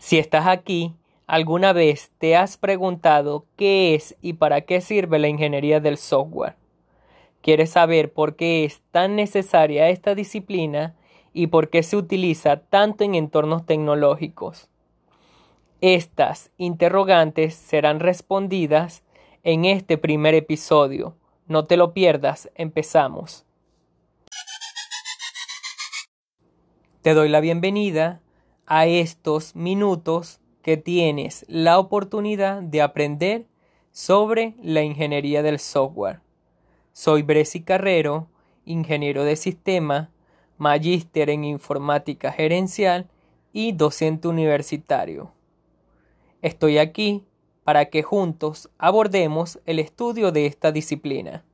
Si estás aquí, ¿alguna vez te has preguntado qué es y para qué sirve la ingeniería del software? ¿Quieres saber por qué es tan necesaria esta disciplina y por qué se utiliza tanto en entornos tecnológicos? Estas interrogantes serán respondidas en este primer episodio. No te lo pierdas, empezamos. Te doy la bienvenida a estos minutos que tienes la oportunidad de aprender sobre la ingeniería del software. Soy Bresi Carrero, ingeniero de sistema, magíster en informática gerencial y docente universitario. Estoy aquí para que juntos abordemos el estudio de esta disciplina.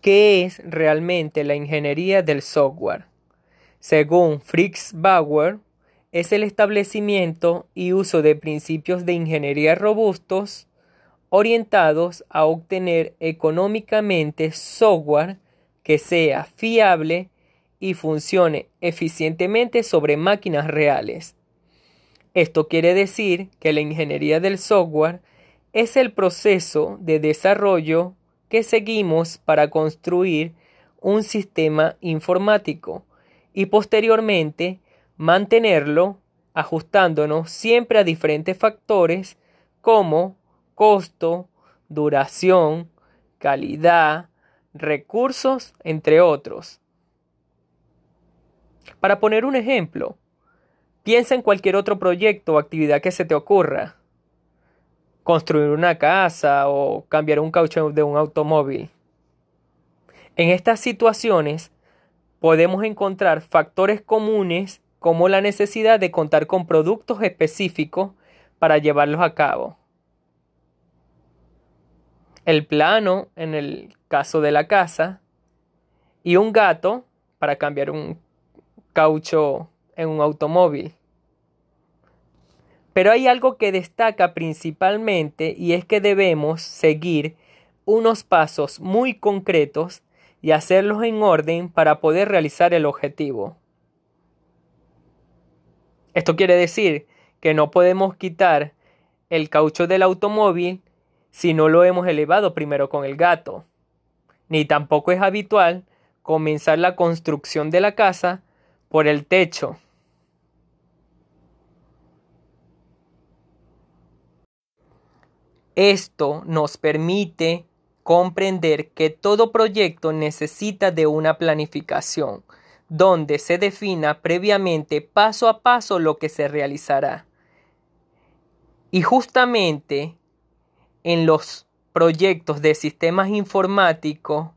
¿Qué es realmente la ingeniería del software? Según Fritz Bauer, es el establecimiento y uso de principios de ingeniería robustos orientados a obtener económicamente software que sea fiable y funcione eficientemente sobre máquinas reales. Esto quiere decir que la ingeniería del software es el proceso de desarrollo que seguimos para construir un sistema informático y posteriormente mantenerlo ajustándonos siempre a diferentes factores como costo, duración, calidad, recursos, entre otros. Para poner un ejemplo, piensa en cualquier otro proyecto o actividad que se te ocurra. Construir una casa o cambiar un caucho de un automóvil. En estas situaciones podemos encontrar factores comunes como la necesidad de contar con productos específicos para llevarlos a cabo el plano en el caso de la casa y un gato para cambiar un caucho en un automóvil. Pero hay algo que destaca principalmente y es que debemos seguir unos pasos muy concretos y hacerlos en orden para poder realizar el objetivo. Esto quiere decir que no podemos quitar el caucho del automóvil si no lo hemos elevado primero con el gato. Ni tampoco es habitual comenzar la construcción de la casa por el techo. Esto nos permite comprender que todo proyecto necesita de una planificación, donde se defina previamente paso a paso lo que se realizará. Y justamente en los proyectos de sistemas informáticos,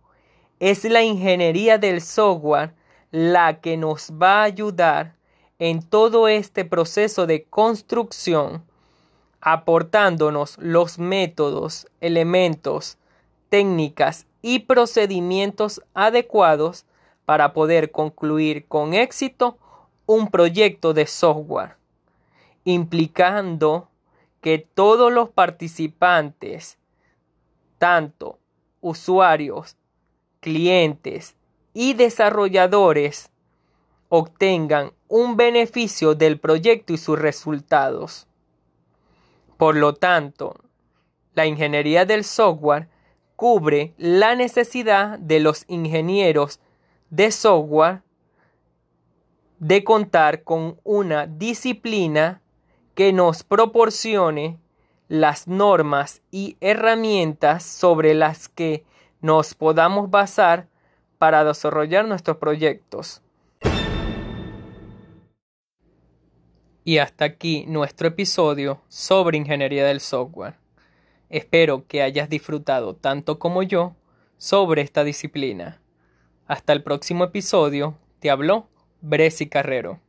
es la ingeniería del software la que nos va a ayudar en todo este proceso de construcción, aportándonos los métodos, elementos, técnicas y procedimientos adecuados para poder concluir con éxito un proyecto de software, implicando que todos los participantes, tanto usuarios, clientes y desarrolladores, obtengan un beneficio del proyecto y sus resultados. Por lo tanto, la ingeniería del software cubre la necesidad de los ingenieros de software de contar con una disciplina que nos proporcione las normas y herramientas sobre las que nos podamos basar para desarrollar nuestros proyectos. Y hasta aquí nuestro episodio sobre ingeniería del software. Espero que hayas disfrutado tanto como yo sobre esta disciplina. Hasta el próximo episodio, te habló Bresi Carrero.